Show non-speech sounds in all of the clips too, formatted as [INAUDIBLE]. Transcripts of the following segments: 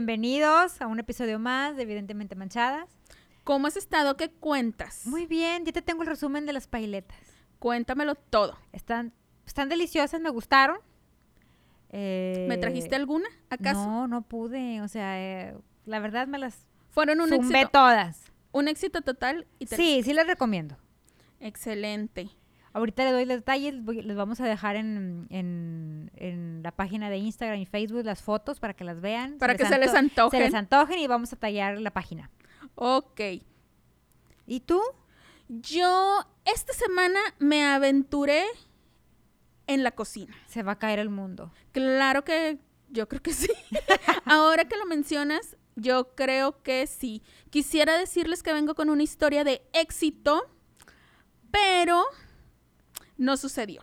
Bienvenidos a un episodio más de Evidentemente Manchadas. ¿Cómo has estado? ¿Qué cuentas? Muy bien, ya te tengo el resumen de las pailetas. Cuéntamelo todo. Están, están deliciosas, me gustaron. ¿Me Eh, trajiste alguna, acaso? No, no pude. O sea, eh, la verdad me las Fueron un éxito. todas. Un éxito total y te- Sí, sí las recomiendo. Excelente. Ahorita les doy los detalles, les vamos a dejar en, en- en la página de Instagram y Facebook las fotos para que las vean. Para que se les anto- antojen. Se les antojen y vamos a tallar la página. Ok. ¿Y tú? Yo esta semana me aventuré en la cocina. Se va a caer el mundo. Claro que yo creo que sí. [LAUGHS] Ahora que lo mencionas, yo creo que sí. Quisiera decirles que vengo con una historia de éxito, pero no sucedió.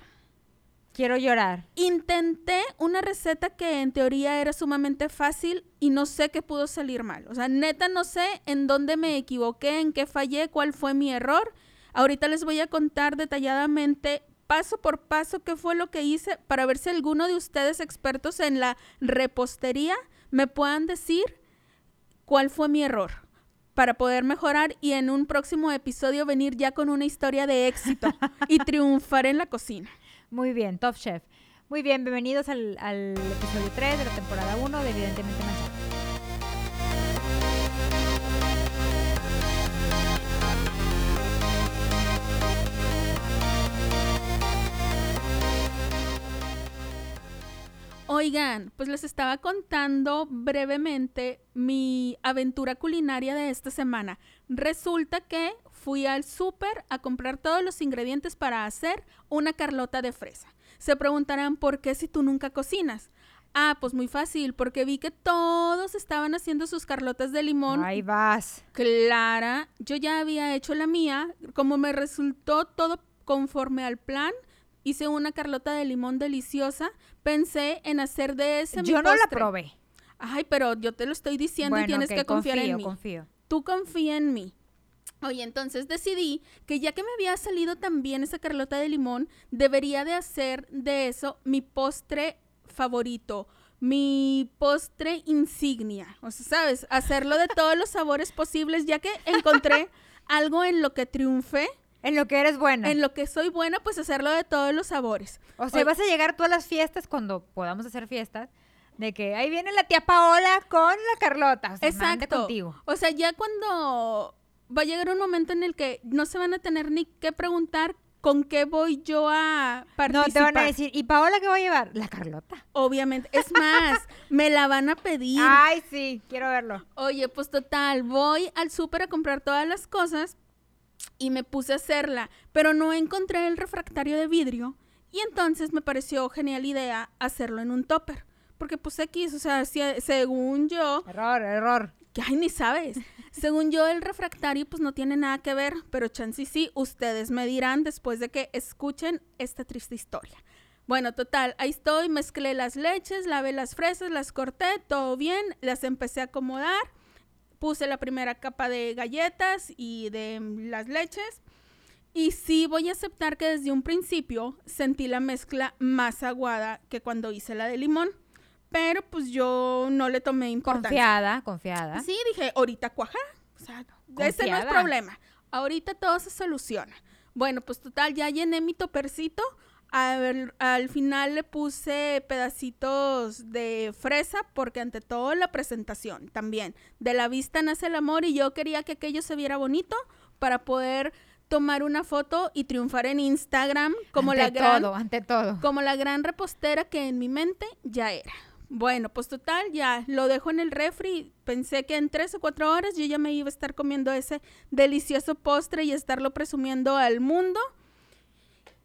Quiero llorar. Intenté una receta que en teoría era sumamente fácil y no sé qué pudo salir mal. O sea, neta no sé en dónde me equivoqué, en qué fallé, cuál fue mi error. Ahorita les voy a contar detalladamente paso por paso qué fue lo que hice para ver si alguno de ustedes expertos en la repostería me puedan decir cuál fue mi error para poder mejorar y en un próximo episodio venir ya con una historia de éxito [LAUGHS] y triunfar en la cocina. Muy bien, Top Chef. Muy bien, bienvenidos al, al episodio 3 de la temporada 1 de Evidentemente Manchada. Oigan, pues les estaba contando brevemente mi aventura culinaria de esta semana. Resulta que fui al súper a comprar todos los ingredientes para hacer una carlota de fresa. Se preguntarán por qué si tú nunca cocinas. Ah, pues muy fácil, porque vi que todos estaban haciendo sus carlotas de limón Ahí vas. Clara, yo ya había hecho la mía, como me resultó todo conforme al plan, hice una carlota de limón deliciosa, pensé en hacer de ese mi Yo no la probé. Ay, pero yo te lo estoy diciendo y tienes que confiar confío, en mí. confío. Tú confía en mí. Oye, entonces decidí que ya que me había salido tan bien esa carlota de limón, debería de hacer de eso mi postre favorito, mi postre insignia. O sea, ¿sabes? Hacerlo de todos los sabores posibles, ya que encontré [LAUGHS] algo en lo que triunfé, En lo que eres buena. en lo que soy buena, pues hacerlo de todos los sabores. O sea, Oye. vas a llegar tú a las fiestas cuando podamos hacer fiestas. De que ahí viene la tía Paola con la Carlota. O sea, Exacto. contigo. O sea, ya cuando va a llegar un momento en el que no se van a tener ni que preguntar con qué voy yo a No, participar. te van a decir, ¿y Paola qué va a llevar? La Carlota. Obviamente. Es [LAUGHS] más, me la van a pedir. Ay, sí, quiero verlo. Oye, pues total, voy al súper a comprar todas las cosas y me puse a hacerla, pero no encontré el refractario de vidrio y entonces me pareció genial idea hacerlo en un topper. Porque pues X, o sea, si- según yo, Error, error. que ay, ni sabes. Según yo, el refractario pues no tiene nada que ver, pero chance sí, ustedes me dirán después de que escuchen esta triste historia. Bueno, total, ahí estoy, mezclé las leches, lavé las fresas, las corté, todo bien, las empecé a acomodar, puse la primera capa de galletas y de mm, las leches. Y sí voy a aceptar que desde un principio sentí la mezcla más aguada que cuando hice la de limón, pero pues yo no le tomé importancia. Confiada, confiada. Sí, dije, ahorita cuaja. O sea, ese no es problema. Ahorita todo se soluciona. Bueno, pues total, ya llené mi topercito. A ver, al final le puse pedacitos de fresa porque ante todo la presentación también. De la vista nace el amor y yo quería que aquello se viera bonito para poder tomar una foto y triunfar en Instagram como ante la gran todo, ante todo. como la gran repostera que en mi mente ya era. Bueno, pues total, ya lo dejo en el refri. Pensé que en tres o cuatro horas yo ya me iba a estar comiendo ese delicioso postre y estarlo presumiendo al mundo.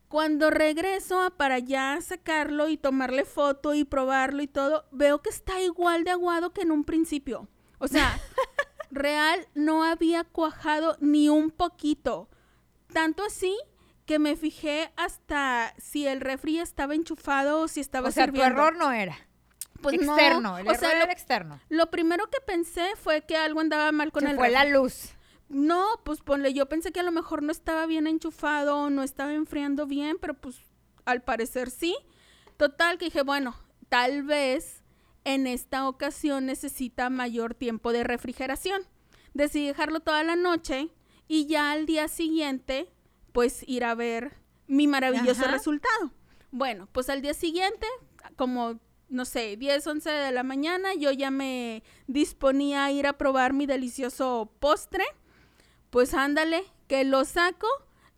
Cuando regreso para ya sacarlo y tomarle foto y probarlo y todo, veo que está igual de aguado que en un principio. O sea, [LAUGHS] real no había cuajado ni un poquito. Tanto así que me fijé hasta si el refri estaba enchufado o si estaba O sea, tu error no era. Pues no, externo. El o error sea, era lo, externo. lo primero que pensé fue que algo andaba mal con Se el fue la luz. No, pues ponle, yo pensé que a lo mejor no estaba bien enchufado, no estaba enfriando bien, pero pues al parecer sí. Total, que dije, bueno, tal vez en esta ocasión necesita mayor tiempo de refrigeración. Decidí dejarlo toda la noche y ya al día siguiente, pues ir a ver mi maravilloso Ajá. resultado. Bueno, pues al día siguiente, como, no sé, 10, 11 de la mañana, yo ya me disponía a ir a probar mi delicioso postre. Pues ándale, que lo saco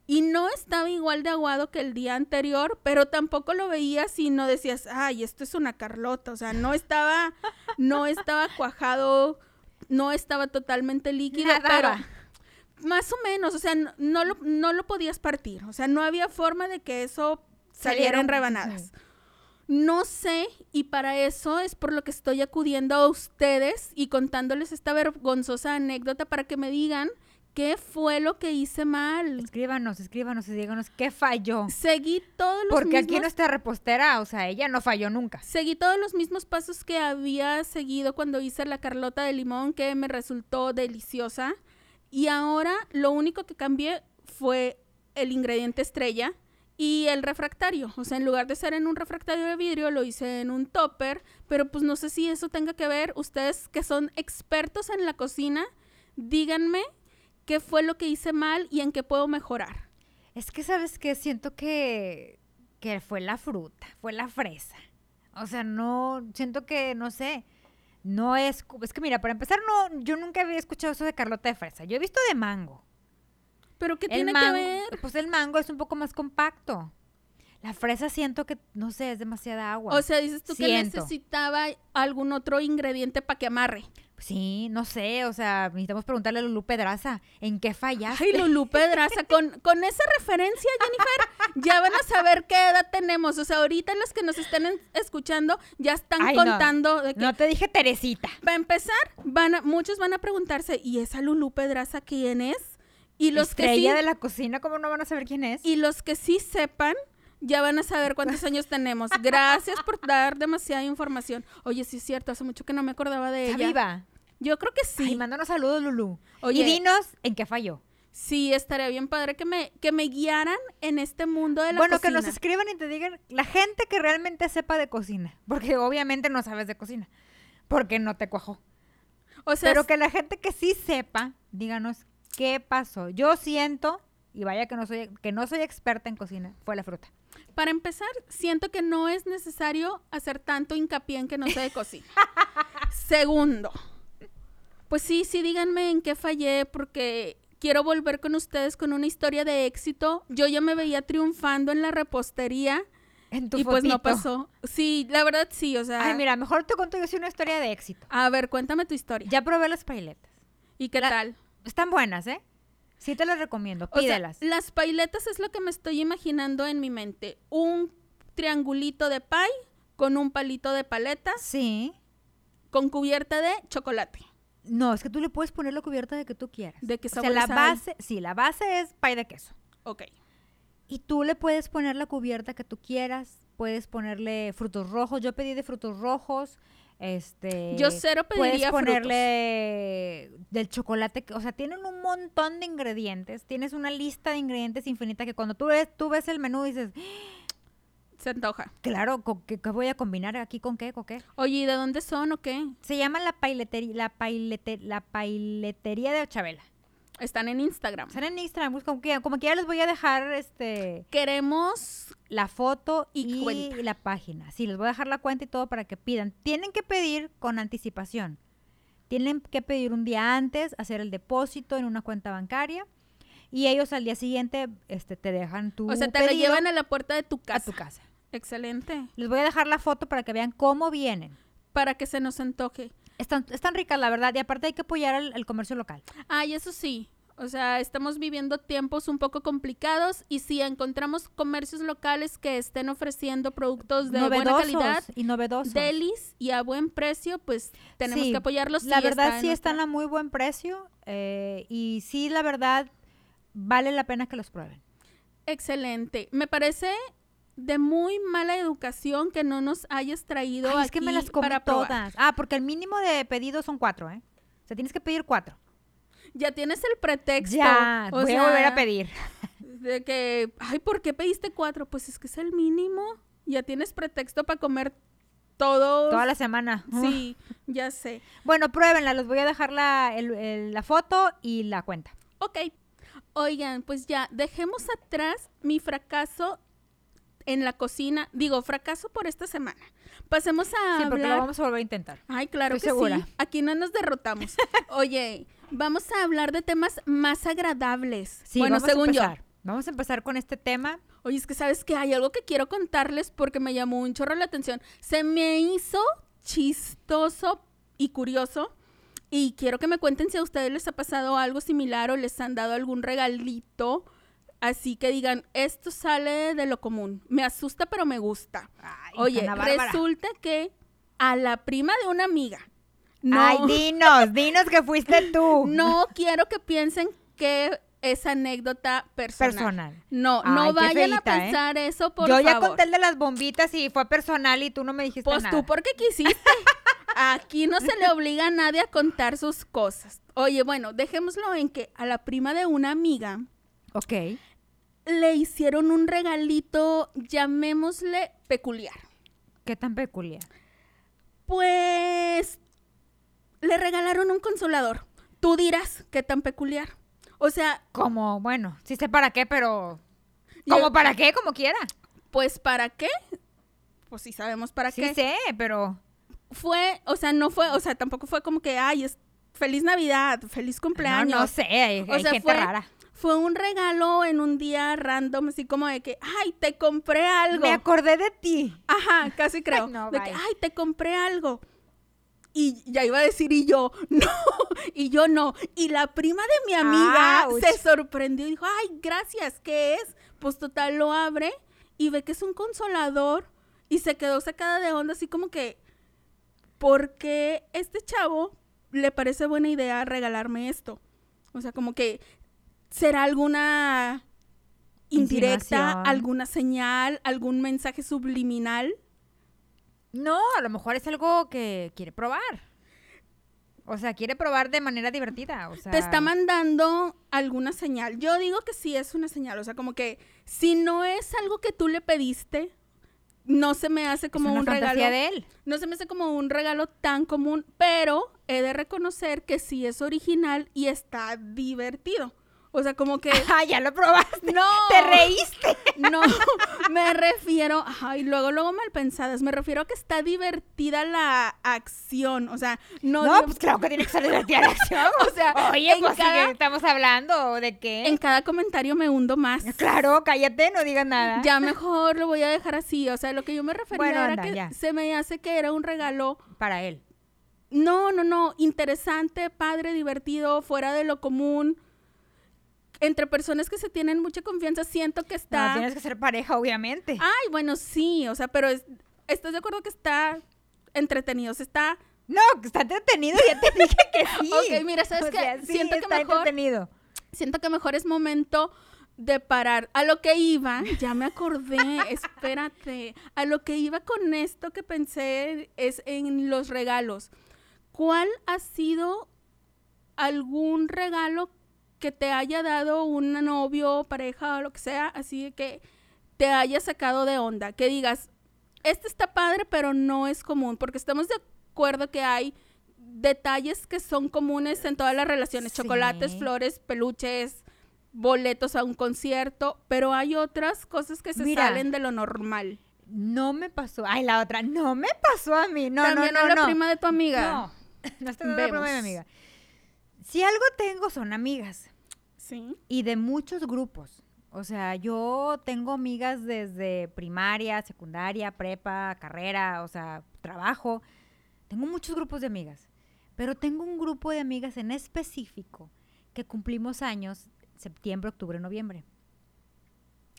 y no estaba igual de aguado que el día anterior, pero tampoco lo veías y no decías, ay, esto es una Carlota. O sea, no estaba, no estaba cuajado, no estaba totalmente líquido, Nadaba. pero más o menos, o sea, no, no lo, no lo podías partir. O sea, no había forma de que eso saliera en rebanadas. No sé, y para eso es por lo que estoy acudiendo a ustedes y contándoles esta vergonzosa anécdota para que me digan qué fue lo que hice mal. Escríbanos, escríbanos y díganos qué falló. Seguí todos los Porque aquí mismos nuestra repostera, o sea, ella no falló nunca. Seguí todos los mismos pasos que había seguido cuando hice la Carlota de limón, que me resultó deliciosa. Y ahora lo único que cambié fue el ingrediente estrella y el refractario. O sea, en lugar de ser en un refractario de vidrio, lo hice en un topper. Pero pues no sé si eso tenga que ver. Ustedes que son expertos en la cocina, díganme qué fue lo que hice mal y en qué puedo mejorar. Es que, ¿sabes qué? Siento que, que fue la fruta, fue la fresa. O sea, no, siento que, no sé, no es... Es que mira, para empezar, no, yo nunca había escuchado eso de Carlota de fresa. Yo he visto de mango. Pero ¿qué El tiene mango- que ver? Pues el mango es un poco más compacto. La fresa siento que, no sé, es demasiada agua. O sea, dices tú que necesitaba algún otro ingrediente para que amarre. Sí, no sé, o sea, necesitamos preguntarle a Lulú Pedraza, ¿en qué fallaste? Ay, Lulú Pedraza, con, [LAUGHS] con esa referencia, Jennifer, ya van a saber qué edad tenemos. O sea, ahorita los que nos estén en- escuchando ya están Ay, no. contando de que, No te dije Teresita. para empezar, van a- muchos van a preguntarse, ¿y esa Lulú Pedraza quién es? Y los que sí, de la cocina, ¿cómo no van a saber quién es? y los que sí sepan, ya van a saber cuántos años tenemos. Gracias por dar demasiada información. Oye, sí es cierto, hace mucho que no me acordaba de ¿Está ella. viva? Yo creo que Sí. Ay, mándanos saludos, Lulú. Oye. Y dinos en qué falló. Sí, estaría bien padre que me, que me guiaran en este mundo de la Bueno, cocina. que nos escriban y te digan la gente que realmente sepa de cocina. Porque obviamente no sabes de cocina. Porque no te cuajó. O sea, Pero que la gente que sí sepa, díganos qué pasó. Yo siento, y vaya que no soy, que no soy experta en cocina, fue la fruta. para empezar, siento que no es necesario hacer tanto hincapié en que no sé de cocina. [LAUGHS] Segundo, pues sí, sí, díganme en qué fallé, porque quiero volver con ustedes con una historia de éxito. Yo ya me veía triunfando en la repostería En tu y pues no pasó. Sí, la verdad sí, o sea. Ay, mira, mejor te cuento yo sí una historia de éxito. A ver, cuéntame tu historia. Ya probé las pailetas. ¿Y qué la- tal? Están buenas, ¿eh? Sí te las recomiendo, O sea, pídelas. las pailetas es lo que me estoy imaginando en mi mente. Un triangulito de pie con un palito de paletas sí. con cubierta de chocolate. No, es que tú le puedes poner la cubierta de que tú quieras. ¿De qué o sea, la hay? base, sí, la base es pie de queso. Ok. Y tú le puedes poner la cubierta que tú quieras. Puedes ponerle frutos rojos. Yo pedí de frutos rojos. Este. Yo cero Puedes pediría frutos. ponerle del chocolate. que- O sea, tienen un montón de ingredientes. Tienes una lista de ingredientes infinita que cuando tú ves, tú ves el menú dices, Se antoja. claro, ¿con ¿qué, qué voy a combinar aquí con qué? ¿Con qué? Oye, ¿y de dónde son o qué? Se llama la pailetería, la, pailete- la pailetería de Chabela. Están en Instagram. Están en Instagram, pues, como que, como que ya les voy a dejar este Queremos la foto Y y, la página. Sí, les voy a dejar la cuenta y todo para que pidan. Tienen que pedir con anticipación. Tienen que pedir un día antes, hacer el depósito en una cuenta bancaria y ellos al día siguiente este, te dejan tu O sea, te lo llevan a la puerta de tu a casa. tu casa. Excelente. Les voy a dejar la foto para que vean cómo vienen. Para que se nos antoje. Están, están ricas, la verdad, y aparte hay que apoyar al, al comercio local. Ay, eso sí. O sea, estamos viviendo tiempos un poco complicados y si encontramos comercios locales que estén ofreciendo productos de buena calidad, y novedosos. delis y a buen precio, pues tenemos Sí, que apoyarlos. La verdad está sí nuestra- están a muy buen precio eh, y sí, la verdad, vale la pena que los prueben. Excelente. Me parece de muy mala educación que no nos hayas traído Ay, es que me las comí para probar. todas. Ah, porque el mínimo de pedidos son cuatro, ¿eh? O sea, tienes que pedir cuatro. Ya tienes el pretexto. Ya, o voy a volver a pedir. [LAUGHS] De que, ay, ¿por qué pediste cuatro? Pues es que es el mínimo. Ya tienes pretexto para comer todos. Toda la semana. [LAUGHS] Sí, [LAUGHS] ya sé. Bueno, pruébenla, les voy a dejar la, el- el- la foto y la cuenta. Ok. Oigan, pues ya, dejemos atrás mi fracaso en la cocina. Digo, fracaso por esta semana. Pasemos a Sí, porque lo hablar. vamos a volver a intentar. Ay, claro Estoy que segura. sí. Aquí no nos derrotamos. [LAUGHS] Oye, vamos a hablar de temas más agradables. Sí, bueno, vamos a según yo. empezar. Vamos a empezar con este tema. Oye, es que sabes que hay algo que quiero contarles porque me llamó un chorro la atención. Se me hizo chistoso y curioso. Y quiero que me cuenten si a ustedes les ha pasado algo similar o les han dado algún regalito. Así que digan, esto sale de lo común. Me asusta, pero me gusta. Ay, Oye, resulta que a la prima de una amiga. No, Ay, dinos, [LAUGHS] dinos que fuiste tú. no quiero que piensen que es anécdota personal. Personal. No, Ay, no vayan a ¿eh? pensar eso, por Yo favor. ya conté el de las bombitas y fue personal y tú no me dijiste Pues nada. tú porque quisiste. [LAUGHS] Aquí no se le obliga a nadie a contar sus cosas. Oye, bueno, dejémoslo en que a la prima de una amiga Ok. Le hicieron un regalito, llamémosle peculiar. ¿Qué tan peculiar? Pues le regalaron un consolador. Tú dirás qué tan peculiar. O sea, Como, bueno, sí sé para qué, pero... Yo- ¿Como para qué? Como quiera. pues ¿para qué? Pues sí sabemos para Sí qué. sé, pero... Fue, o sea, no fue, o sea, tampoco fue como que, ay, es feliz Navidad, feliz cumpleaños. No, no sé, hay, O hay sea, gente fue, rara. Fue un regalo en un día random, así como de que, ay, te compré algo. Me acordé de ti. Ajá, casi [LAUGHS] creo. Ay, no, de que, ay, te compré algo. Y ya iba a decir, y yo, [LAUGHS] no, y yo no. Y la prima de mi amiga Ouch. se sorprendió y dijo, ay, gracias, ¿qué es? Pues total, lo abre y ve que es un consolador y se quedó sacada de onda, así como que, ¿por qué este chavo le parece buena idea regalarme esto? O sea, como que, ¿será alguna indirecta, alguna señal, algún mensaje subliminal? No, a lo mejor es algo que quiere probar. O sea, quiere probar de manera divertida. O sea, te está mandando alguna señal. Yo digo que sí es una señal, o sea, como que si no es algo que tú le pediste, no se me hace es como una un regalo. de él. No se me hace como un regalo tan común, pero he de reconocer que sí es original y está divertido. O sea, como que [LAUGHS] Ah, ya lo probaste. no Te reíste. No, me refiero, ay, luego, luego mal pensadas, me refiero a que está divertida la acción, o sea, no, No, digo- pues claro que tiene que ser divertida la acción. [LAUGHS] o sea, Oye, pues ¿de cada- estamos hablando? ¿De qué? en cada comentario me hundo más. Claro, cállate, no digas nada. Ya mejor lo voy a dejar así, o sea, lo que yo me refería Bueno, era anda, que ya. se me hace que era un regalo, Para él. no, no, no, interesante, padre, divertido, fuera de lo común. Entre personas que se tienen mucha confianza, siento que está... No, tienes que ser pareja, obviamente. Ay, bueno, sí, o sea, pero es- ¿estás de acuerdo que está entretenido? Se está... No, está entretenido, ya te [LAUGHS] dije que sí. Ok, mira, ¿sabes O qué? sea, sí, Siento que está mejor- entretenido. Siento que mejor es momento de parar. A lo que iba, ya me acordé, [LAUGHS] espérate. A lo que iba con esto que pensé es en los regalos. ¿Cuál ha sido algún regalo que te haya dado un novio, pareja o lo que sea, así que te haya sacado de onda? Que digas, este está padre, pero no es común, porque estamos de acuerdo que hay detalles que son comunes en todas las relaciones, Sí. chocolates, flores, peluches, boletos a un concierto, pero hay otras cosas que se Mira. salen de lo normal. No me pasó. Ay, la otra. No me pasó a mí. No, También no, a no, la no. prima de tu amiga. No, [LAUGHS] no estoy la prima de mi amiga. Si algo tengo son amigas Y de muchos grupos. O sea, yo tengo amigas desde primaria, secundaria, prepa, carrera, o sea, trabajo. Tengo muchos grupos de amigas, pero tengo un grupo de amigas en específico que cumplimos años septiembre, octubre, noviembre.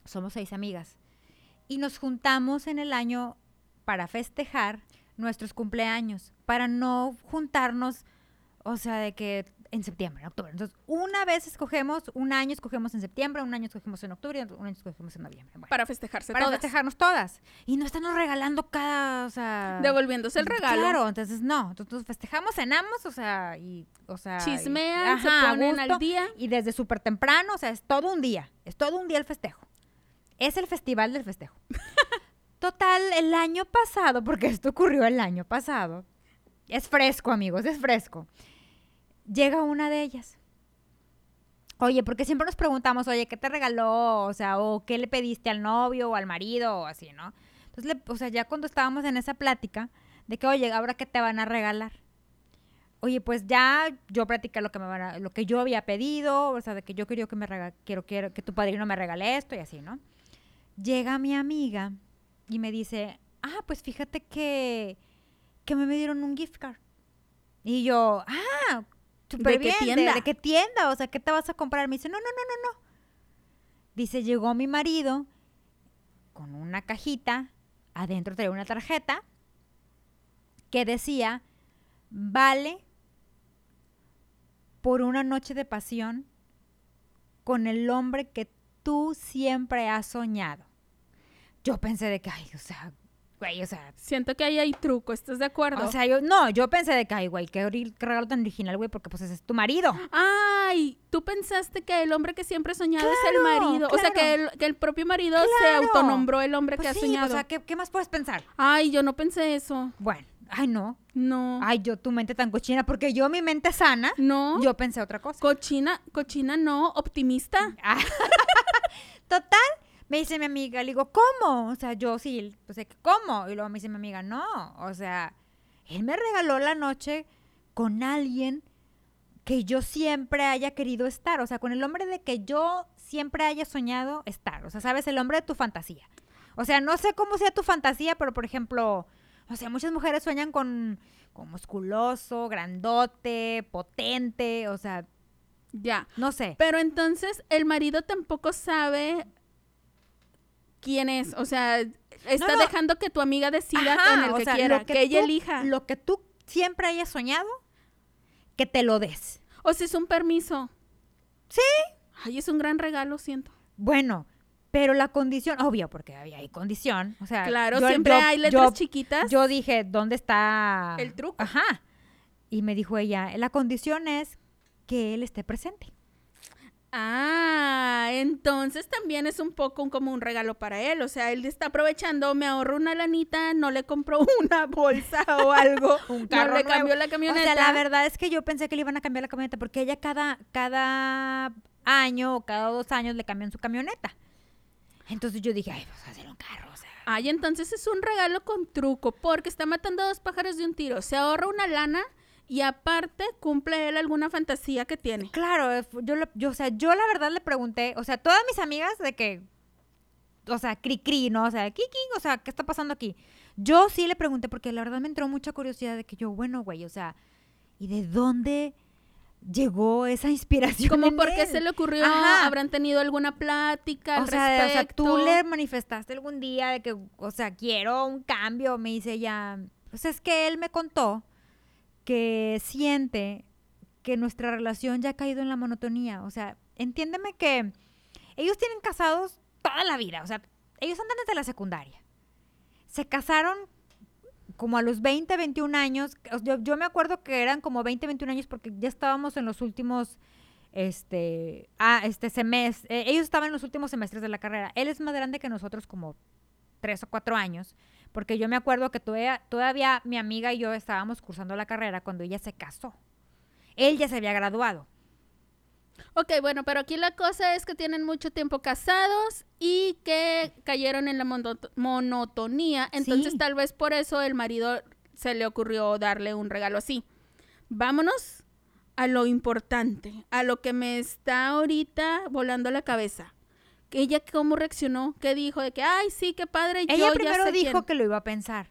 Somos seis amigas y nos juntamos en el año para festejar nuestros cumpleaños, para no juntarnos, o sea, de que en septiembre, en octubre. Entonces, una vez escogemos, un año escogemos en septiembre, un año escogemos en octubre y un año escogemos en noviembre. Bueno, Para festejarse para todas. festejarnos todas. Y no estamos regalando cada, o sea... Devolviéndose el regalo. Claro, entonces no. Entonces festejamos, cenamos, o sea, y, o sea... y- Chismean, se ajá, a ponen al gusto, día. Y desde súper temprano, o sea, es todo un día. Es todo un día el festejo. Es el festival del festejo. [LAUGHS] Total, el año pasado, porque esto ocurrió el año pasado, es fresco, amigos, es fresco. Llega una de ellas. Oye, porque siempre nos preguntamos, oye, ¿qué te regaló? O sea, o qué le pediste al novio o al marido o así, ¿no? Entonces, o sea, ya cuando estábamos en esa plática de que, oye, ahora qué te van a regalar. Oye, pues ya yo practiqué lo que me van a- lo que yo había pedido, o sea, de que yo quería que me rega- quiero, quiero que tu padrino me regale esto y así, ¿no? Llega mi amiga y me dice, ah, pues fíjate que, que me dieron un gift card. Y yo, ah, súper qué bien, ¿de- tienda? ¿de qué tienda? O sea, ¿qué te vas a comprar? Me dice, no, no, no, no, no. Dice, llegó mi marido con una cajita, adentro traía una tarjeta que decía, vale por una noche de pasión con el hombre que tú siempre has soñado. Yo pensé de que, ay, o sea, güey, o sea, Siento que ahí hay truco, ¿estás de acuerdo? o sea, yo, no, yo pensé de que, ay, güey, qué, regalo tan original, güey, porque pues ese es tu marido. Ay, tú pensaste que el hombre que siempre has soñado es el Claro, marido. O sea, que claro. el, que el propio marido se Claro. autonombró el hombre Pues que sí, has soñado. o sea, ¿qué, qué más puedes pensar? Ay, yo no pensé eso. Bueno, ay, no. No. Ay, yo, tu mente tan cochina, porque yo, mi mente sana, no. yo pensé otra cosa. Cochina, cochina no, optimista. Ah. [LAUGHS] Total, me dice mi amiga, le digo, ¿cómo? O sea, yo sí, sea, ¿cómo? Y luego me dice mi amiga, no, o sea, él me regaló la noche con alguien que yo siempre haya querido estar, o sea, con el hombre de que yo siempre haya soñado estar, o sea, sabes, el hombre de tu fantasía. O sea, no sé cómo sea tu fantasía, pero por ejemplo, o sea, muchas mujeres sueñan con, con musculoso, grandote, potente, o sea, Ya. no sé. Pero entonces el marido tampoco sabe quién es. O sea, está no. dejando que tu amiga decida Ajá, con el o que sea, quiera, que, ella elija. Lo que tú siempre hayas soñado, que te lo des. O si es un permiso. Sí. Ay, es un gran regalo, siento. Bueno, pero la condición, obvio, porque había hay condición. O sea, Claro, yo- siempre yo- hay letras yo- chiquitas. Yo dije, ¿dónde está El truco. Ajá. Y me dijo ella, la condición es que él esté presente. Ah, entonces también es un poco un- como un regalo para él. O sea, él está aprovechando, me ahorro una lanita, no le compró [LAUGHS] una bolsa o algo, [LAUGHS] Un no carro le nuevo. cambió la O camioneta. sea, la verdad es que yo pensé que le iban a cambiar la camioneta porque ella cada, cada año o cada dos años le cambian su camioneta. Entonces yo dije, ay, pues hacer un carro, o sea. Ay, entonces es un regalo con truco, porque está matando a dos pájaros de un tiro. Se ahorra una lana y aparte cumple él alguna fantasía que tiene. Claro, eh, yo, yo, o sea, yo la verdad le pregunté, o sea, todas mis amigas de que, o sea, cri cri, ¿no? O sea, kiki, o sea, ¿qué está pasando aquí? Yo sí le pregunté porque la verdad me entró mucha curiosidad de que yo, bueno, güey, o sea, ¿y de dónde llegó esa inspiración? Como porque él? se le ocurrió, Ajá. habrán tenido alguna plática al O sea, o sea, tú le manifestaste algún día de que, o sea, quiero un cambio, me dice ella. Pues es que él me contó que siente que nuestra relación ya ha caído en la monotonía. O sea, entiéndeme que ellos tienen casados toda la vida. O sea, ellos andan desde la secundaria. Se casaron como a los 20, 21 años. Yo, yo me acuerdo que eran como 20, 21 años porque ya estábamos en los últimos este, ah, este semestre, ellos estaban en los últimos semestres de la carrera. Él es más grande que nosotros como tres o cuatro años, porque yo me acuerdo que todavía, todavía mi amiga y yo estábamos cursando la carrera cuando ella se casó. Él ya se había graduado. Ok, bueno, pero aquí la cosa es que tienen mucho tiempo casados y que cayeron en la mono- monotonía. Entonces Sí. tal vez por eso el marido se le ocurrió darle un regalo así. Vámonos a lo importante, a lo que me está ahorita volando la cabeza. Ella cómo reaccionó, qué dijo de que, ay, sí, qué padre. Ella yo ya primero sé dijo quién". que lo iba a pensar.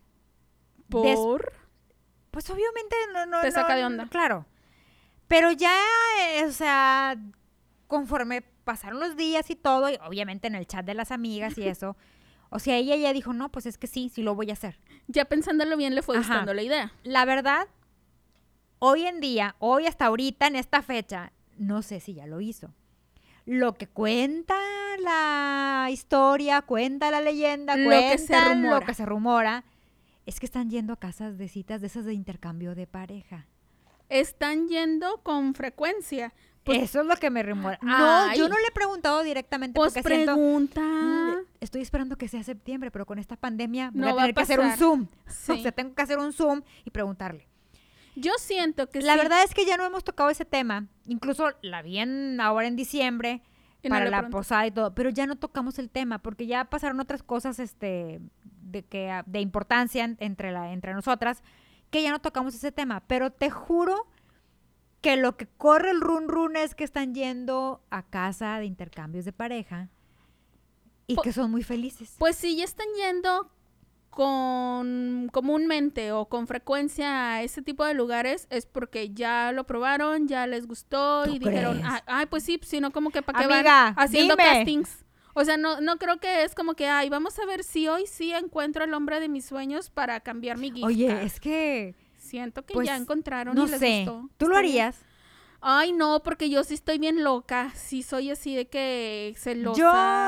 des- por Pues obviamente no, no, Te no, saca de onda. Claro. Pero ya, eh, o sea, conforme pasaron los días y todo, y obviamente en el chat de las amigas y eso, o sea, ella ya dijo, no, pues es que sí, sí lo voy a hacer. ya pensándolo bien le fue Ajá. gustando la idea. La verdad, hoy en día, hoy hasta ahorita, en esta fecha, no sé si ya lo hizo. Lo que cuenta la historia, cuenta la leyenda, Lo cuenta que se rumora. lo que se rumora, es que están yendo a casas de citas de esas de intercambio de pareja. Están yendo con frecuencia. Pues, Eso es lo que me rumora. No, Ay. yo no le he preguntado directamente pues porque pregunta. Estoy esperando que sea septiembre, pero con esta pandemia voy No a va a tener que hacer un. Zoom. [LAUGHS] Sí. O sea, tengo que hacer un Zoom y preguntarle. Yo siento que La sí. verdad es que ya no hemos tocado ese tema. Incluso la vi en- ahora en diciembre Para la posada y todo, pero ya no tocamos el tema porque ya pasaron otras cosas este de que ah, de importancia en- entre la entre nosotras que ya no tocamos ese tema, pero te juro que lo que corre el run run es que están yendo a casa de intercambios de pareja y que son muy felices. Pues si ya están yendo con comúnmente o con frecuencia a ese tipo de lugares es porque ya lo probaron, ya les gustó ¿Tú y dijeron, crees? "Ah, ay, pues sí, sino como que para qué van haciendo dime. castings. O sea, no, no creo que es como que, ay, vamos a ver si hoy sí encuentro el hombre de mis sueños para cambiar mi gift Oye, card". es que Siento que pues, ya encontraron no y les sé, gustó. ¿tú lo harías? Ay, no, porque yo sí estoy bien loca. Sí soy así de que celosa,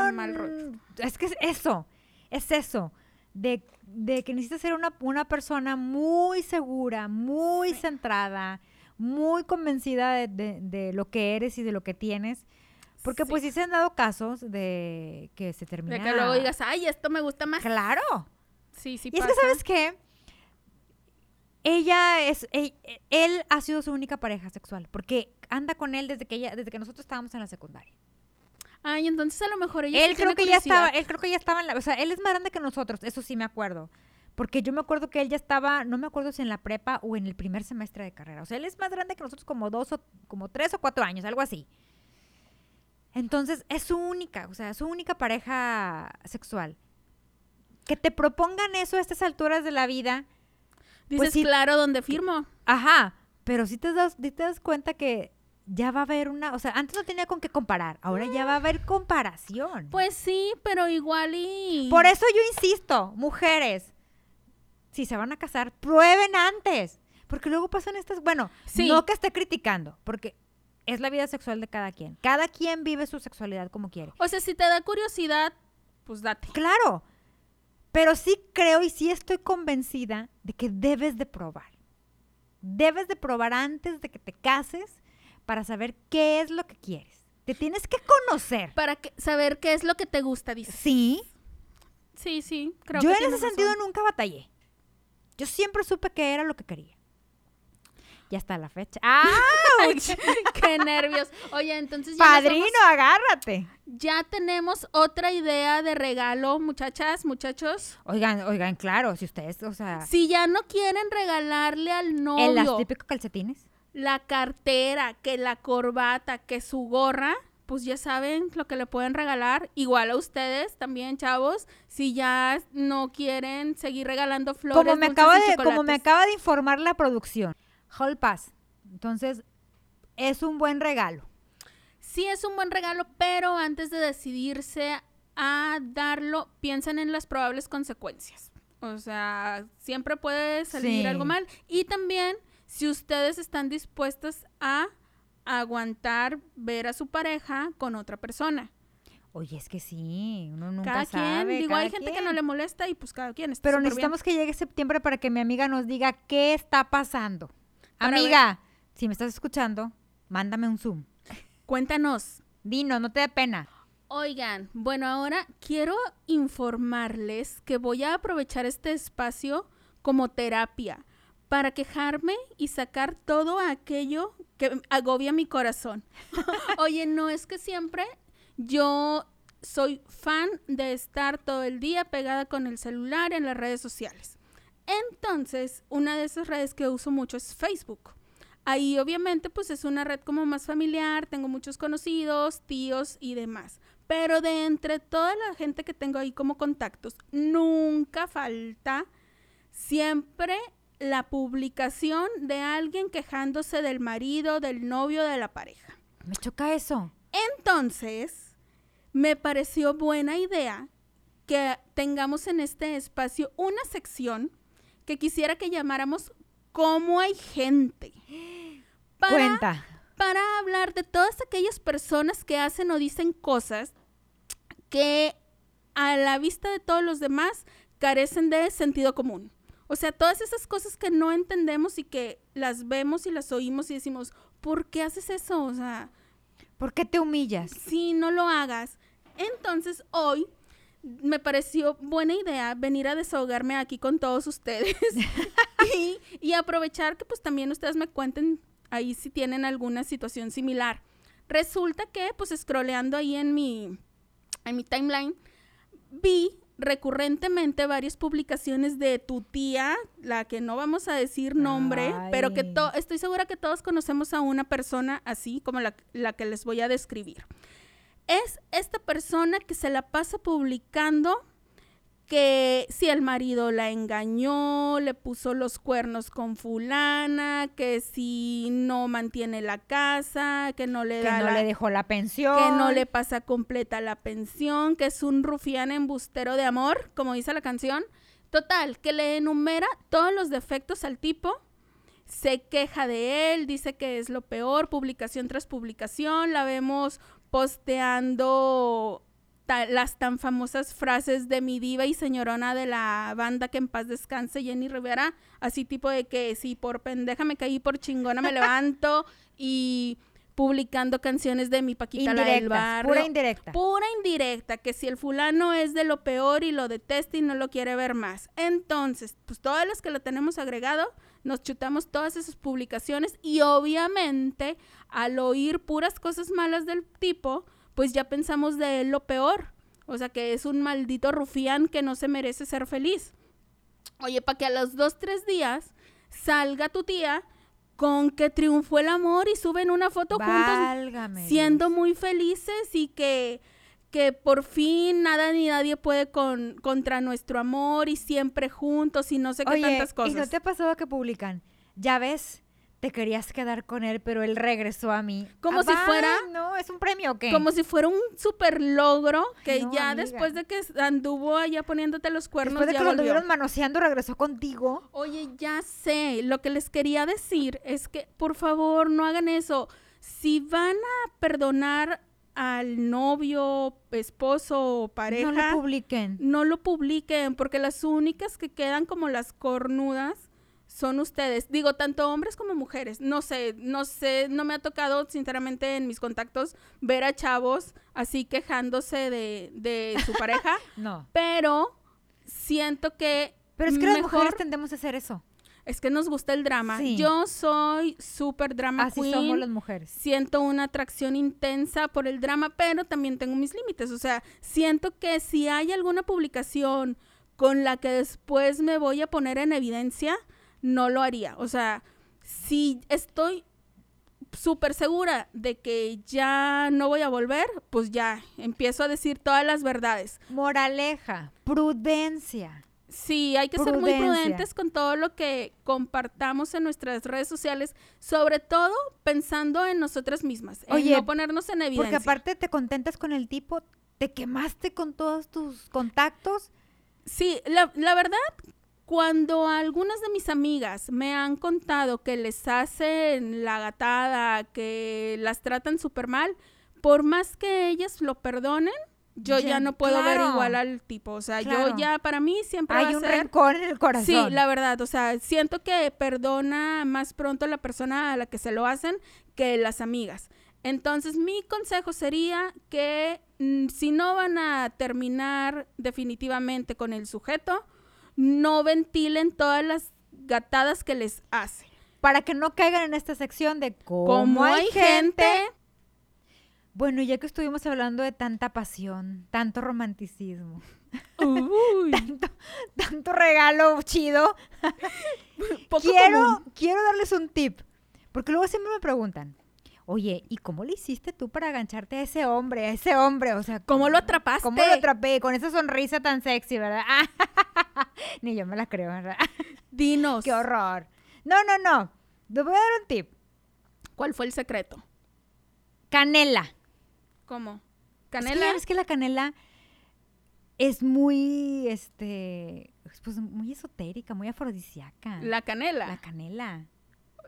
Yo mal rollo. es que es eso, es eso, de, de que necesitas ser una, una persona muy segura, muy centrada, muy convencida de, de- de lo que eres y de lo que tienes. Porque Sí. pues sí se han dado casos de que se termina. De que luego digas, ay, esto me gusta más. Claro. Sí, sí Y es que, ¿sabes qué? Ella es, e- él, ha sido su única pareja sexual, porque anda con él desde que ella, desde que nosotros estábamos en la secundaria. Ay, entonces a lo mejor ella sí él creo tiene que ya estaba, él creo que ya estaba en la, o sea, él es más grande que nosotros, eso sí me acuerdo. Porque yo me acuerdo que él ya estaba, no me acuerdo si en la prepa o en el primer semestre de carrera. O sea, él es más grande que nosotros como dos o como tres o cuatro años, algo así. Entonces, es su única, o sea, su única pareja sexual. Que te propongan eso a estas alturas de la vida, Dices, pues sí. claro, donde firmo. Ajá, pero si te das, sí te das cuenta que ya va a haber una, o sea, antes no tenía con qué comparar, ahora ya va a haber comparación. Pues sí, pero igual y... Por eso yo insisto, mujeres, si se van a casar, prueben antes, porque luego pasan estas, bueno, Sí. no que esté criticando, porque es la vida sexual de cada quien. Cada quien vive su sexualidad como quiere. O sea, si te da curiosidad, pues date. Claro, pero sí creo y sí estoy convencida de que debes de probar. Debes de probar antes de que te cases para saber qué es lo que quieres. Te tienes que conocer. Para que, saber qué es lo que te gusta, dices. Sí, Sí, sí, creo yo que en ese sentido nunca batallé. Yo siempre supe que era lo que quería. Ya está la fecha. [LAUGHS] ¡Ah! [LAUGHS] qué nervios. Oye, entonces ya, Padrino, agárrate. ya tenemos otra idea de regalo, muchachas, muchachos. Oigan, oigan, claro, si ustedes, o sea, Si ya no quieren regalarle al en las novio típicos calcetines. La cartera, que la corbata, que su gorra, pues ya saben lo que le pueden regalar. Igual a ustedes también, chavos, si ya no quieren seguir regalando flores. como me acaba de como me acaba de informar la producción. Hall Pass. Entonces, es un buen regalo. Sí es un buen regalo, pero antes de decidirse a darlo, piensen en las probables consecuencias. O sea, siempre puede salir Sí. algo mal. Y también si ustedes están dispuestas a aguantar ver a su pareja con otra persona. Oye, es que sí, uno nunca cada sabe. quien, digo, cada hay gente que no le molesta y pues cada quien está Pero bien. necesitamos que llegue septiembre para que mi amiga nos diga qué está pasando. Para amiga, si me estás escuchando, mándame un Zoom. [LAUGHS] Cuéntanos. Dinos, no te dé pena. Oigan, bueno, ahora quiero informarles que voy a aprovechar este espacio como terapia para quejarme y sacar todo aquello que agobia mi corazón. [LAUGHS] Oye, no es que siempre yo soy fan de estar todo el día pegada con el celular en las redes sociales. Entonces, una de esas redes que uso mucho es Facebook. Ahí obviamente pues es una red como más familiar, tengo muchos conocidos, tíos y demás. Pero de entre toda la gente que tengo ahí como contactos, nunca falta siempre la publicación de alguien quejándose del marido, del novio, de la pareja. Me choca eso. Entonces, me pareció buena idea que tengamos en este espacio una sección que quisiera que llamáramos ¿Cómo hay gente? Para, Cuenta. para hablar de todas aquellas personas que hacen o dicen cosas que a la vista de todos los demás carecen de sentido común. O sea, todas esas cosas que no entendemos y que las vemos y las oímos y decimos, ¿por qué haces eso? O sea, ¿Por qué te humillas? si no lo hagas. Entonces hoy me pareció buena idea venir a desahogarme aquí con todos ustedes [LAUGHS] y, y aprovechar que pues también ustedes me cuenten ahí si tienen alguna situación similar. Resulta que pues scrolleando ahí en mi, en mi timeline, vi recurrentemente varias publicaciones de tu tía, la que no vamos a decir nombre, pero que estoy segura que todos conocemos a una persona así como la, la que les voy a describir. Es esta persona que se la pasa publicando que si el marido la engañó, le puso los cuernos con fulana, que si no mantiene la casa, que no le Que da no la- le dejó la pensión. que no le pasa completa la pensión, que es un rufián embustero de amor, como dice la canción. Total, que le enumera todos los defectos al tipo, se queja de él, dice que es lo peor, publicación tras publicación, la vemos posteando ta- las tan famosas frases de mi diva y señorona de la banda que en paz descanse, Jenny Rivera, así tipo de que si por pendeja me caí, por chingona me [LAUGHS] levanto y publicando canciones de mi Paquita la del barrio. pura indirecta. Pura indirecta, que si el fulano es de lo peor y lo detesta y no lo quiere ver más. Entonces, pues todas las que lo tenemos agregado, nos chutamos todas esas publicaciones y obviamente al oír puras cosas malas del tipo, pues ya pensamos de él lo peor. O sea, que es un maldito rufián que no se merece ser feliz. Oye, para que a los dos, tres días salga tu tía con que triunfó el amor y suben una foto juntos siendo Dios. muy felices y que, que por fin nada ni nadie puede con, contra nuestro amor y siempre juntos y no sé qué tantas cosas. ¿y no te ha pasado que publican? Ya ves, te querías quedar con él, pero él regresó a mí. Como Ah, si fuera- No, es un premio, ¿o qué? Como si fuera un super logro que Ay, no, ya amiga. después de que anduvo allá poniéndote los cuernos Después de ya que lo estuvieron manoseando, regresó contigo. Oye, ya sé, lo que les quería decir es que por favor no hagan eso. Si van a perdonar al novio, esposo o pareja, No lo publiquen. no lo publiquen, porque las únicas que quedan como las cornudas son ustedes. Digo, tanto hombres como mujeres. No sé, no sé, no me ha tocado, sinceramente, en mis contactos ver a chavos así quejándose de, de su [LAUGHS] pareja, No. pero siento que Pero es que las mujeres tendemos a hacer eso. es que nos gusta el drama. Sí. Yo soy súper drama Así queen. somos las mujeres. Siento una atracción intensa por el drama, pero también tengo mis límites. O sea, siento que si hay alguna publicación con la que después me voy a poner en evidencia, no lo haría. O sea, si estoy súper segura de que ya no voy a volver, pues ya empiezo a decir todas las verdades. Moraleja, prudencia. Sí, hay que ser muy prudentes con todo lo que compartamos en nuestras redes sociales, sobre todo pensando en nosotras mismas, en Oye, no ponernos en evidencia. Porque aparte te contentas con el tipo, te quemaste con todos tus contactos. Sí, la, la verdad, cuando algunas de mis amigas me han contado que les hacen la gatada, que las tratan súper mal, por más que ellas lo perdonen, yo ya, Ya, no puedo ver igual al tipo. O sea, Claro. yo ya, para mí siempre va Hay a un ser... rencor en el corazón. Sí, la verdad, o sea, siento que perdona más pronto la persona a la que se lo hacen que las amigas. Entonces, mi consejo sería que mm, si no van a terminar definitivamente con el sujeto, no ventilen todas las gatadas que les hace. Para que no caigan en esta sección de cómo, Como hay gente, Bueno, ya que estuvimos hablando de tanta pasión, tanto romanticismo, uy, [LAUGHS] tanto regalo chido, [LAUGHS] quiero, común. quiero darles un tip. Porque luego siempre me preguntan, oye, ¿y cómo le hiciste tú para agancharte a ese hombre, a ese hombre? O sea, ¿Cómo lo atrapaste? ¿Cómo lo atrapé? Con esa sonrisa tan sexy, ¿verdad? [LAUGHS] [LAUGHS] Ni yo me la creo, ¿verdad? [LAUGHS] Dinos, ¡Qué horror! No, no, no. Te voy a dar un tip. ¿cuál fue el secreto? Canela. ¿Cómo? Es que ¿Canela? ya ves que la canela es muy, este, pues muy esotérica, muy afrodisíaca. La canela. La canela.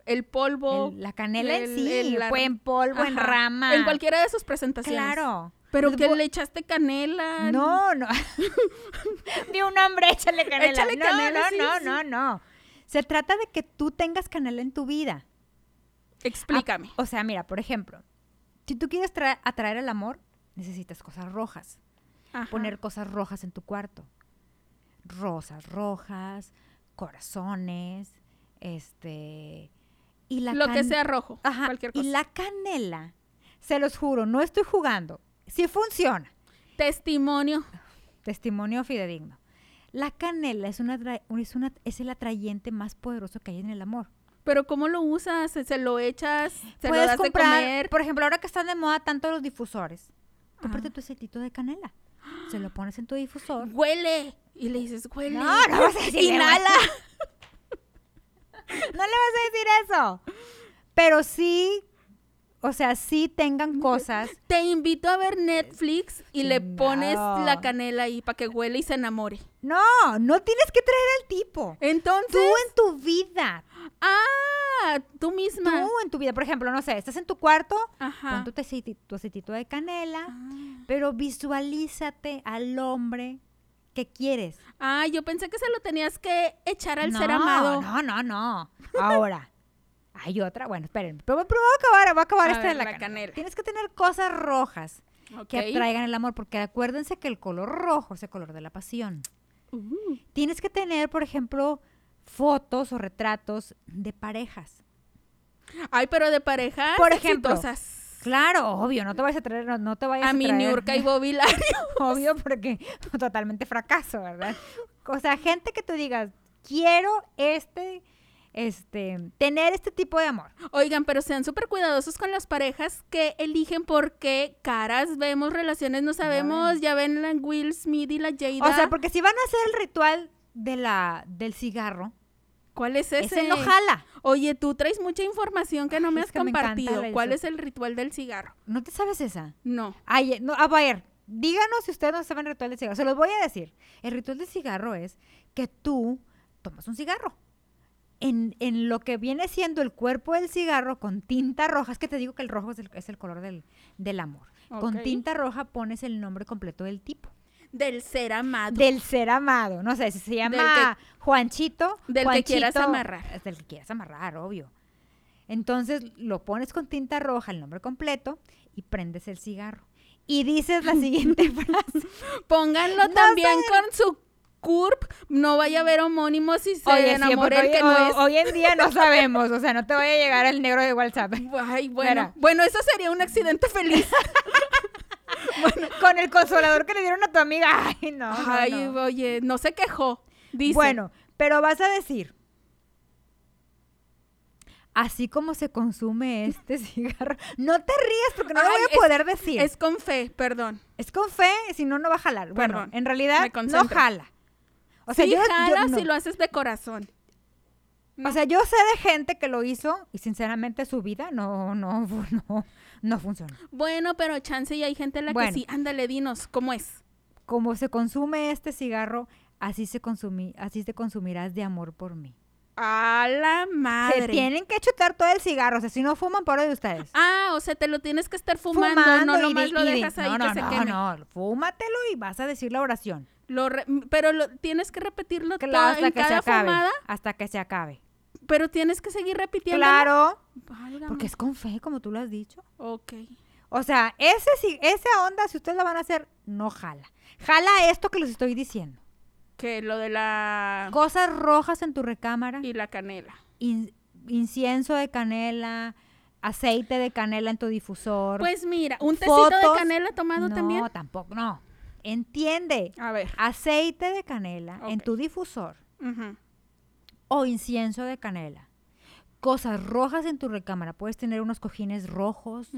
el polvo. El- la canela en sí, el- la- fue en polvo, en rama. En cualquiera de sus presentaciones. Claro. Pero que le echaste canela. No, no. [LAUGHS] Vi un hombre, échale canela. Échale no, canela, no, no, sí. no, no. Se trata de que tú tengas canela en tu vida. Explícame. O sea, mira, por ejemplo, si tú quieres tra- atraer el amor, necesitas cosas rojas. Ajá. poner cosas rojas en tu cuarto. Rosas rojas, corazones, este y la Lo que sea rojo. Ajá, Cualquier y cosa. la canela, se los juro, no estoy jugando. Sí funciona. Testimonio. Testimonio fidedigno. La canela es, una, es, una, es el atrayente más poderoso que hay en el amor. Pero ¿cómo lo usas? ¿Se, lo echas? ¿Se lo Puedes das comprar, de comer? por ejemplo, ahora que están de moda tanto los difusores, cómprate Ajá. tu aceitito de canela. Se lo pones en tu difusor. Huele. Y le dices, huele. No, no vas a decirle, Inhala. [LAUGHS] No le vas a decir eso. Pero sí, o sea, sí tengan cosas. Te invito a ver Netflix y le pones la canela ahí para que huele y se enamore. No, no tienes que traer al tipo. Entonces, Tú en tu vida. ah, tú misma. Tú en tu vida. Por ejemplo, no sé, estás en tu cuarto, Ajá. pon tu, aceiti- tu aceitito de canela, Ah. pero visualízate al hombre que quieres. Ah, yo pensé que se lo tenías que echar al no, ser amado. No, no, no. Ahora, hay otra. Bueno, esperen. Pero, pero voy a acabar, voy a acabar A esta de ver, la, la canela. canela. Tienes que tener cosas rojas que atraigan el amor, porque acuérdense que el color rojo es el color de la pasión. Uh, Tienes que tener, por ejemplo, fotos o retratos de parejas. Ay, pero de parejas Por ejemplo, exitosas. Claro, obvio, no te vayas a traer, no, no te vayas a, A mi traer- Niurka y Bobby [LAUGHS] obvio, porque totalmente fracaso, ¿verdad? O sea, gente que tú digas, quiero este, este, tener este tipo de amor. Oigan, pero sean súper cuidadosos con las parejas que eligen porque caras vemos, relaciones no sabemos. Ya ven la Will Smith y la Jada. O sea, porque si van a hacer el ritual de la, del cigarro, ¿Cuál es ese? ese no jala. Oye, tú traes mucha información que no Ay, me has me compartido. ¿Cuál es el ritual del cigarro? ¿No te sabes esa? No. Ay, no, a ver, díganos si ustedes no saben el ritual del cigarro. Se los voy a decir. El ritual del cigarro es que tú tomas un cigarro. En, en lo que viene siendo el cuerpo del cigarro con tinta roja, es que te digo que el rojo es el, es el color del, del amor. Con tinta roja pones el nombre completo del tipo. Del ser amado. Del ser amado. No sé, si se llama Juanchito. del que Juanchito, quieras amarrar. es Del que quieras amarrar, obvio. Entonces lo pones con tinta roja, el nombre completo, y prendes el cigarro. Y dices la siguiente [LAUGHS] frase. Pónganlo No también sé. con su CURP. No vaya a haber homónimos y se Oye, enamore el que hoy, no es. hoy en día no [LAUGHS] sabemos, o sea, no te vaya a llegar el negro de WhatsApp. [LAUGHS] Ay, bueno. Mira. Bueno, eso sería un accidente feliz. [LAUGHS] Con el consolador que le dieron a tu amiga. Ay, no. Ay, no. oye, no se quejó. Dice. Bueno, pero vas a decir, así como se consume este cigarro, no te rías porque no lo voy a es- poder decir. Es con fe, perdón. Es con fe, si no, no va a jalar. Bueno, Perdón, en realidad no jala. O sea, sí, yo, yo jala no. si lo haces de corazón. O sea, yo sé de gente que lo hizo y sinceramente su vida no, no, [LAUGHS] no, no funcionó. Bueno, pero chance y hay gente en la Bueno. que sí. Ándale, dinos, ¿cómo es? Como se consume este cigarro, así se consumí, así te consumirás de amor por mí. A la madre. Se tienen que chutar todo el cigarro, o sea, si no fuman, por de ustedes. Ah, o sea, te lo tienes que estar fumando, no y nomás di- lo dejas ahí no, que no, se no, queme. no, fúmatelo y vas a decir la oración. Lo re- pero lo, tienes que repetirlo Claro, todo hasta en que se cada acabe. fumada, Hasta que se acabe. pero tienes que seguir repitiendo. Claro, Válgame. porque es con fe, como tú lo has dicho. Ok. O sea, ese esa onda, si ustedes la van a hacer, no jala. Jala esto que les estoy diciendo. Que lo de la... Cosas rojas en tu recámara, Y la canela. in- incienso de canela, aceite de canela en tu difusor. Pues mira, un tecito de canela tomado no, también. tampoco, no. Entiende. A ver. Aceite de canela en tu difusor Ujú. o incienso de canela. Cosas rojas en tu recámara. Puedes tener unos cojines rojos,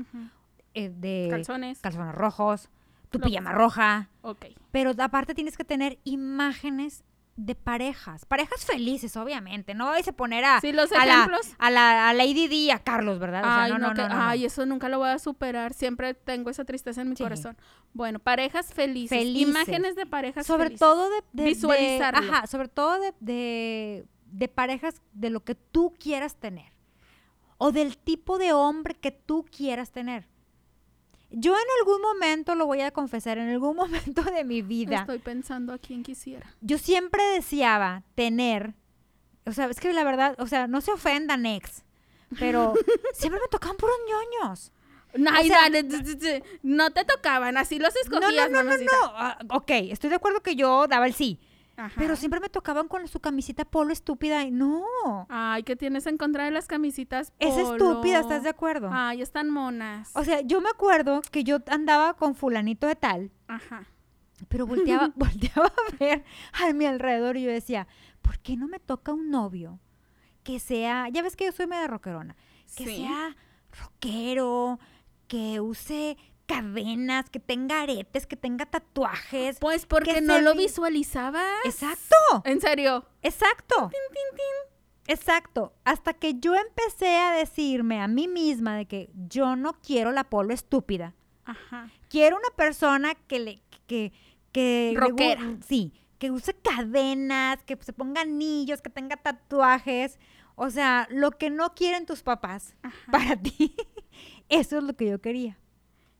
eh, de Calzones. calzones rojos, tu Lo pijama roja. Ok. Pero aparte tienes que tener imágenes de parejas. Parejas felices, obviamente. No vais a poner a, Sí, los a, la, ejemplos. a, la, a Lady Di y a Carlos, ¿verdad? O sea, no, no, no, que- ay, eso nunca lo voy a superar. Siempre tengo esa tristeza en mi Sí. corazón. Bueno, parejas felices. Felices. Imágenes de parejas sobre felices. todo de, de- de- Visualizarlo. ajá, sobre todo de, de, de parejas de lo que tú quieras tener. O del tipo de hombre que tú quieras tener. Yo en algún momento, lo voy a confesar, en algún [LAUGHS] momento de mi vida, Estoy pensando a quién quisiera. yo siempre deseaba tener, o sea, es que la verdad, o sea, no se ofendan, ex, pero [LAUGHS] siempre me tocaban puros ñoños. No, O sea, tz, no te tocaban, así los no, escogías, no, no, no, mamacita. no. Ah, ok, estoy de acuerdo que yo daba el sí. Ajá. Pero siempre me tocaban con su camisita polo estúpida. y No. Ay, ¿qué tienes en contra de las camisitas Es polo? estúpida, ¿estás de acuerdo? Ay, están monas. O sea, yo me acuerdo que yo andaba con fulanito de tal, Ajá. pero volteaba, [LAUGHS] [LAUGHS] volteaba a ver a mi alrededor y yo decía, ¿por qué no me toca un novio que sea, ya ves que yo soy media rockerona, que Sí. sea rockero, que use cadenas, que tenga aretes, que tenga tatuajes? Pues porque que no lo vi- visualizabas. Exacto, En serio. exacto. Exacto. Hasta que yo empecé a decirme a mí misma de que yo no quiero la polo estúpida. Ajá. Quiero una persona que le que que le Rockera. sí, que use cadenas, que se ponga anillos, que tenga tatuajes, o sea, lo que no quieren tus papás Ajá. para [LAUGHS] ti. Eso es lo que yo quería.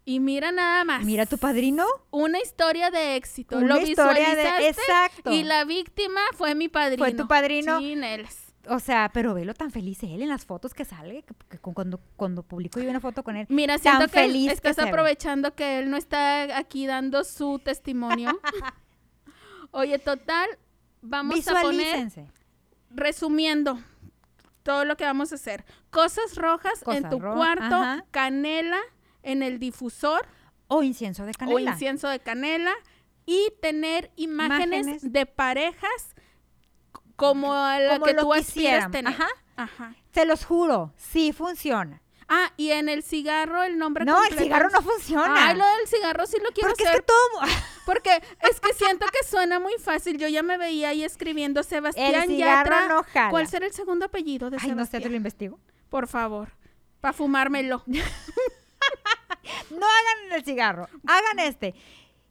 Y mira nada más. Mira tu padrino, Una historia de éxito. una lo historia de exacto. Y la víctima fue mi padrino. Fue tu padrino. Chineles. O sea, pero velo tan feliz él en las fotos que sale, que, que cu- cuando cuando publico yo una foto con él. Mira, Tan siento que feliz estás aprovechando que él no está aquí dando su testimonio. [LAUGHS] Oye, total, vamos a poner, resumiendo todo lo que vamos a hacer. Cosas rojas en tu ro- cuarto, ajá. canela en el difusor O incienso de o canela. incienso de canela y tener imágenes, Imágenes. de parejas como la Como que lo tú aspiras tener. Ajá. Ajá. Se los juro, sí funciona. Ah, y en el cigarro el nombre No, el completo cigarro es- no funciona. Ay, lo del cigarro sí lo quiero Porque es hacer. que todo... mu- [LAUGHS] Porque es que siento que suena muy fácil. Yo ya me veía ahí escribiendo Sebastián El cigarro Yatra. no jala. ¿Cuál será el segundo apellido de Ay, no sé, Sebastián? te lo investigo. Por favor, para fumármelo. [LAUGHS] No hagan el cigarro, hagan este.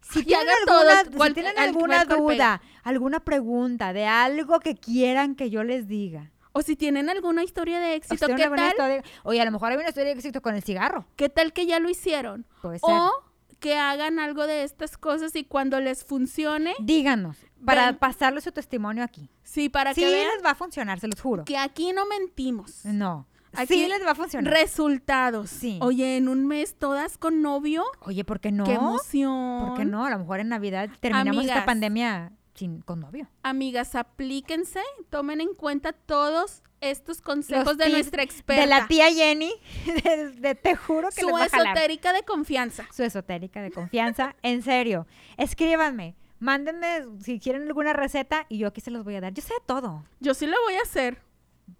Si tienen alguna, todo, si cual- tienen al- alguna cual- cual duda, alguna pregunta de algo que quieran que yo les diga. O si tienen alguna historia de éxito, ¿qué tal? historia- Oye, a lo mejor hay una historia de éxito con el cigarro. ¿Qué tal que ya lo hicieron? Puede ser. O que hagan algo de estas cosas y cuando les funcione, Díganos, para Ven. pasarle su testimonio aquí. sí, para sí que vean les va a funcionar, se los juro. que aquí no mentimos. No. Aquí sí les va a funcionar. Resultados. Sí. Oye, en un mes todas con novio. Oye, ¿por qué no? ¡Qué emoción! ¿Por qué no? A lo mejor en Navidad terminamos Amigas. esta pandemia sin, con novio. Amigas, aplíquense, tomen en cuenta todos estos consejos Los de nuestra experta. De la tía Jenny, [LAUGHS] de, de- te juro que su les va a jalar. esotérica de confianza. Su esotérica de confianza. [LAUGHS] en serio, escríbanme, mándenme si quieren alguna receta y yo aquí se los voy a dar. Yo sé todo. Yo sí lo voy a hacer.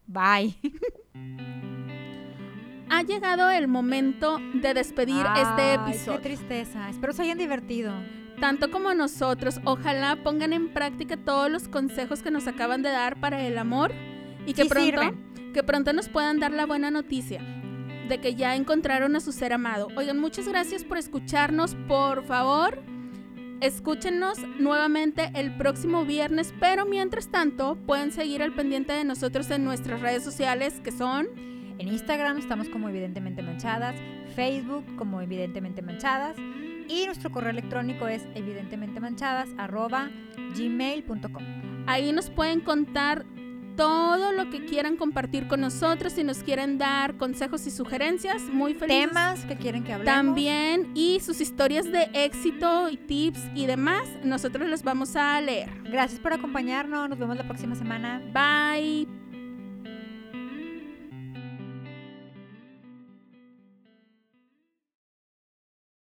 Bye. Ha llegado el momento de despedir este episodio. Qué tristeza. Espero se hayan divertido. Tanto como nosotros, ojalá pongan en práctica todos los consejos que nos acaban de dar para el amor y que Sí pronto, sirven. que pronto nos puedan dar la buena noticia de que ya encontraron a su ser amado. Oigan, muchas gracias por escucharnos. Por favor, escúchenos nuevamente el próximo viernes, pero mientras tanto pueden seguir al pendiente de nosotros en nuestras redes sociales que son En Instagram estamos como evidentemente manchadas, Facebook como evidentemente manchadas y nuestro correo electrónico es evidentemente manchadas arroba gmail.com. Ahí nos pueden contar todo lo que quieran compartir con nosotros, si nos quieren dar consejos y sugerencias, muy felices. Temas que quieren que hablemos. También y sus historias de éxito y tips y demás, nosotros los vamos a leer. Gracias por acompañarnos. Nos vemos la próxima semana. Bye.